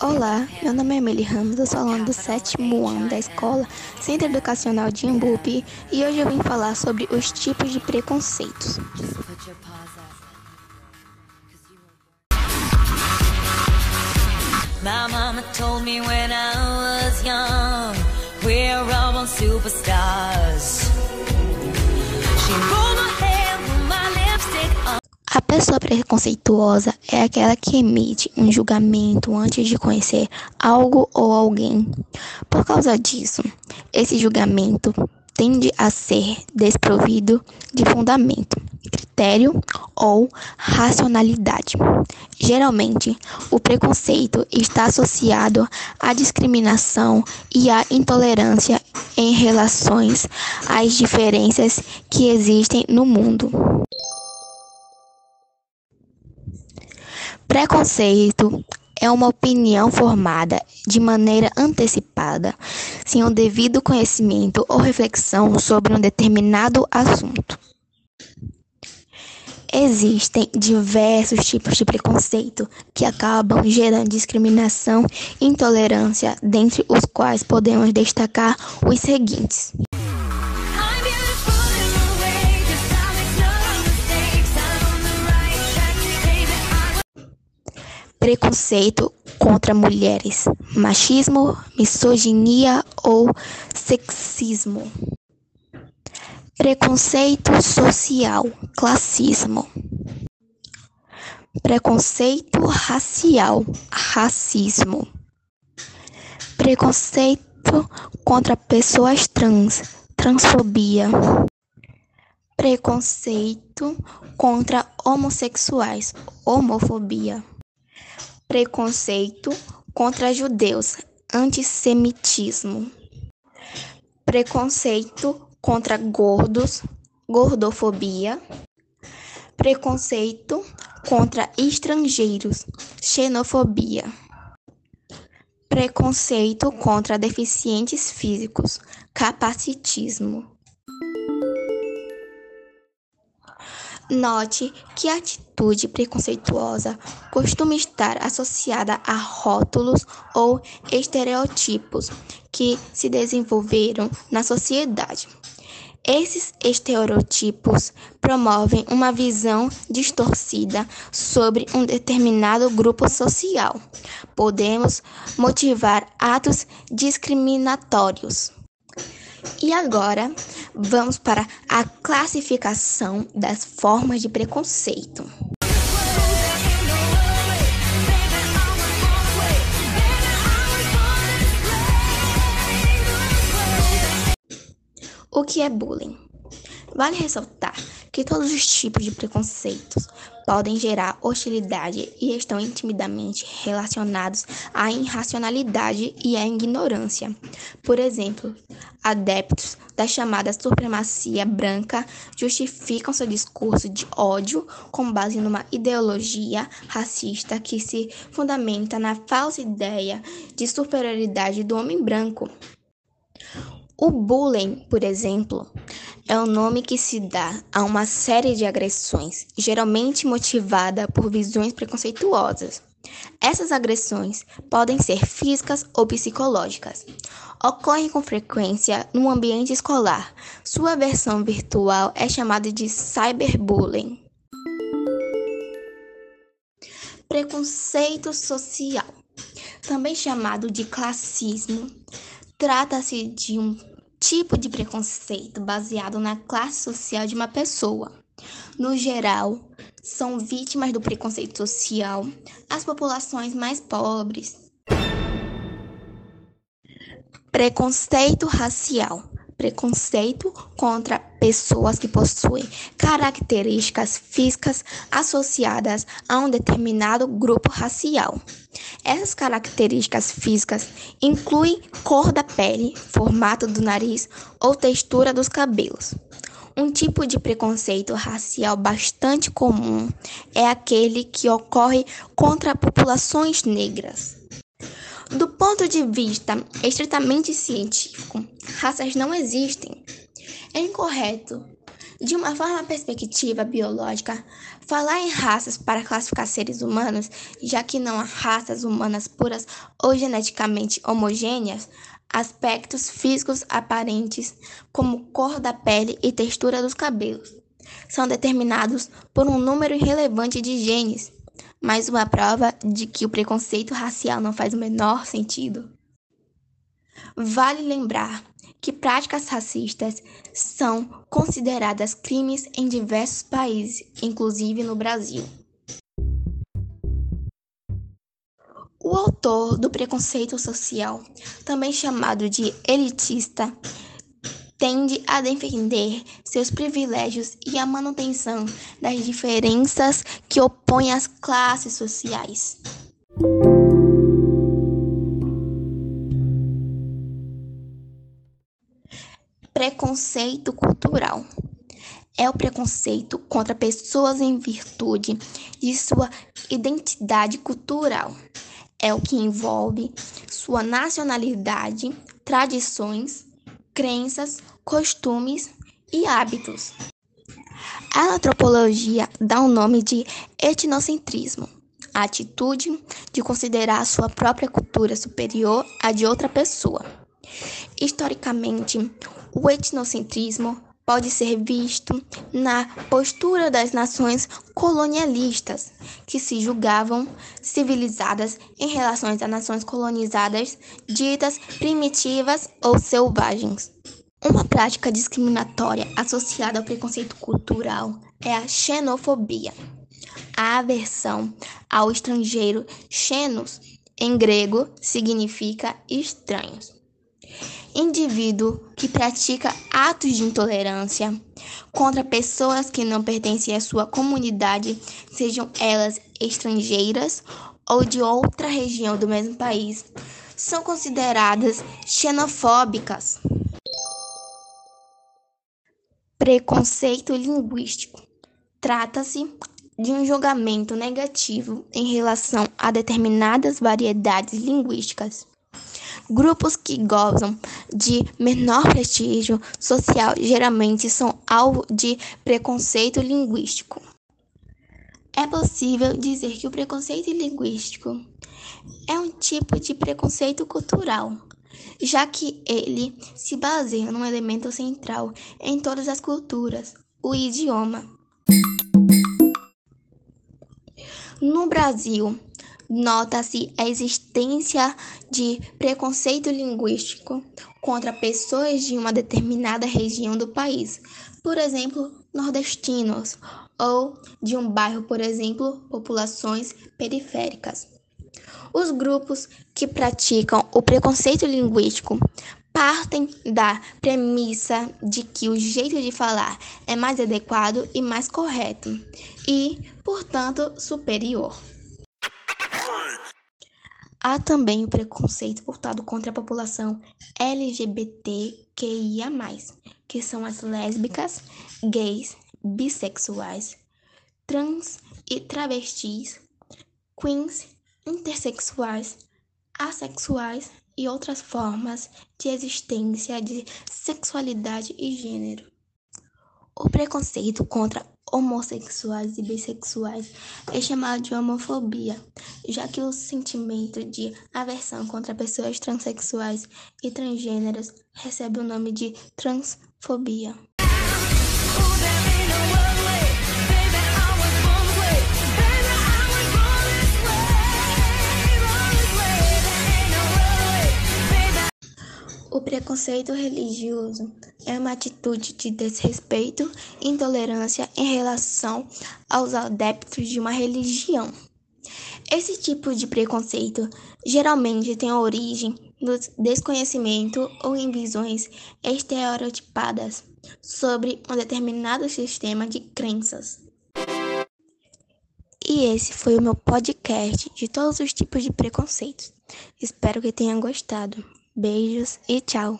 Olá, meu nome é Emily Ramos, eu sou aluna do sétimo ano da escola Centro Educacional de Imbupe e hoje eu vim falar sobre os tipos de preconceitos. My mama told me when I was young, we're all superstars. Pessoa preconceituosa é aquela que emite um julgamento antes de conhecer algo ou alguém. Por causa disso, esse julgamento tende a ser desprovido de fundamento, critério ou racionalidade. Geralmente, o preconceito está associado à discriminação e à intolerância em relações às diferenças que existem no mundo. Preconceito é uma opinião formada de maneira antecipada, sem o devido conhecimento ou reflexão sobre um determinado assunto. Existem diversos tipos de preconceito que acabam gerando discriminação e intolerância, dentre os quais podemos destacar os seguintes. Preconceito contra mulheres, machismo, misoginia ou sexismo. Preconceito social, classismo. Preconceito racial, racismo. Preconceito contra pessoas trans, transfobia. Preconceito contra homossexuais, homofobia preconceito contra judeus, antissemitismo, preconceito contra gordos, gordofobia, preconceito contra estrangeiros, xenofobia, preconceito contra deficientes físicos, capacitismo. Note que a atitude preconceituosa costuma estar associada a rótulos ou estereotipos que se desenvolveram na sociedade. Esses estereotipos promovem uma visão distorcida sobre um determinado grupo social. Podemos motivar atos discriminatórios. E agora, vamos para a classificação das formas de preconceito. O que é bullying? Vale ressaltar que todos os tipos de preconceitos podem gerar hostilidade e estão intimidamente relacionados à irracionalidade e à ignorância. Por exemplo, adeptos da chamada supremacia branca justificam seu discurso de ódio com base numa ideologia racista que se fundamenta na falsa ideia de superioridade do homem branco. O bullying, por exemplo, é o nome que se dá a uma série de agressões, geralmente motivada por visões preconceituosas. Essas agressões podem ser físicas ou psicológicas. Ocorrem com frequência no ambiente escolar. Sua versão virtual é chamada de cyberbullying. Preconceito social, também chamado de classismo, trata-se de um tipo de preconceito baseado na classe social de uma pessoa. No geral, são vítimas do preconceito social as populações mais pobres. Preconceito racial preconceito contra pessoas que possuem características físicas associadas a um determinado grupo racial. Essas características físicas incluem cor da pele, formato do nariz ou textura dos cabelos. Um tipo de preconceito racial bastante comum é aquele que ocorre contra populações negras. Do ponto de vista estritamente científico, raças não existem. É incorreto De uma forma perspectiva biológica, falar em raças para classificar seres humanos, já que não há raças humanas puras ou geneticamente homogêneas, aspectos físicos aparentes, como cor da pele e textura dos cabelos, são determinados por um número irrelevante de genes, mais uma prova de que o preconceito racial não faz o menor sentido. Vale lembrar que práticas racistas são consideradas crimes em diversos países, inclusive no Brasil. O autor do preconceito social, também chamado de elitista, tende a defender seus privilégios e a manutenção das diferenças que opõem as classes sociais. Preconceito cultural é o preconceito contra pessoas em virtude de sua identidade cultural. É o que envolve sua nacionalidade, tradições, crenças, costumes e hábitos. A antropologia dá o nome de etnocentrismo, a atitude de considerar a sua própria cultura superior à de outra pessoa. Historicamente, o etnocentrismo pode ser visto na postura das nações colonialistas, que se julgavam civilizadas em relação às nações colonizadas ditas primitivas ou selvagens. Uma prática discriminatória associada ao preconceito cultural é a xenofobia. A aversão ao estrangeiro, xenos, em grego, significa estranhos indivíduo que pratica atos de intolerância contra pessoas que não pertencem à sua comunidade, sejam elas estrangeiras ou de outra região do mesmo país, são consideradas xenofóbicas. Preconceito linguístico. Trata-se de um julgamento negativo em relação a determinadas variedades linguísticas Grupos que gozam de menor prestígio social geralmente são alvo de preconceito linguístico. É possível dizer que o preconceito linguístico é um tipo de preconceito cultural, já que ele se baseia num elemento central em todas as culturas, o idioma. No Brasil, nota-se a existência de preconceito linguístico contra pessoas de uma determinada região do país, por exemplo, nordestinos, ou de um bairro, por exemplo, populações periféricas. Os grupos que praticam o preconceito linguístico partem da premissa de que o jeito de falar é mais adequado e mais correto e, portanto, superior. Há também o preconceito voltado contra a população LGBTQIA, que são as lésbicas, gays, bissexuais, trans e travestis, queens, intersexuais, assexuais e outras formas de existência de sexualidade e gênero. O preconceito contra homossexuais e bissexuais é chamado de homofobia, já que o sentimento de aversão contra pessoas transexuais e transgêneros recebe o nome de transfobia. O preconceito religioso é uma atitude de desrespeito e intolerância em relação aos adeptos de uma religião. Esse tipo de preconceito geralmente tem origem no desconhecimento ou em visões estereotipadas sobre um determinado sistema de crenças. E esse foi o meu podcast de todos os tipos de preconceitos. Espero que tenha gostado. Beijos e tchau!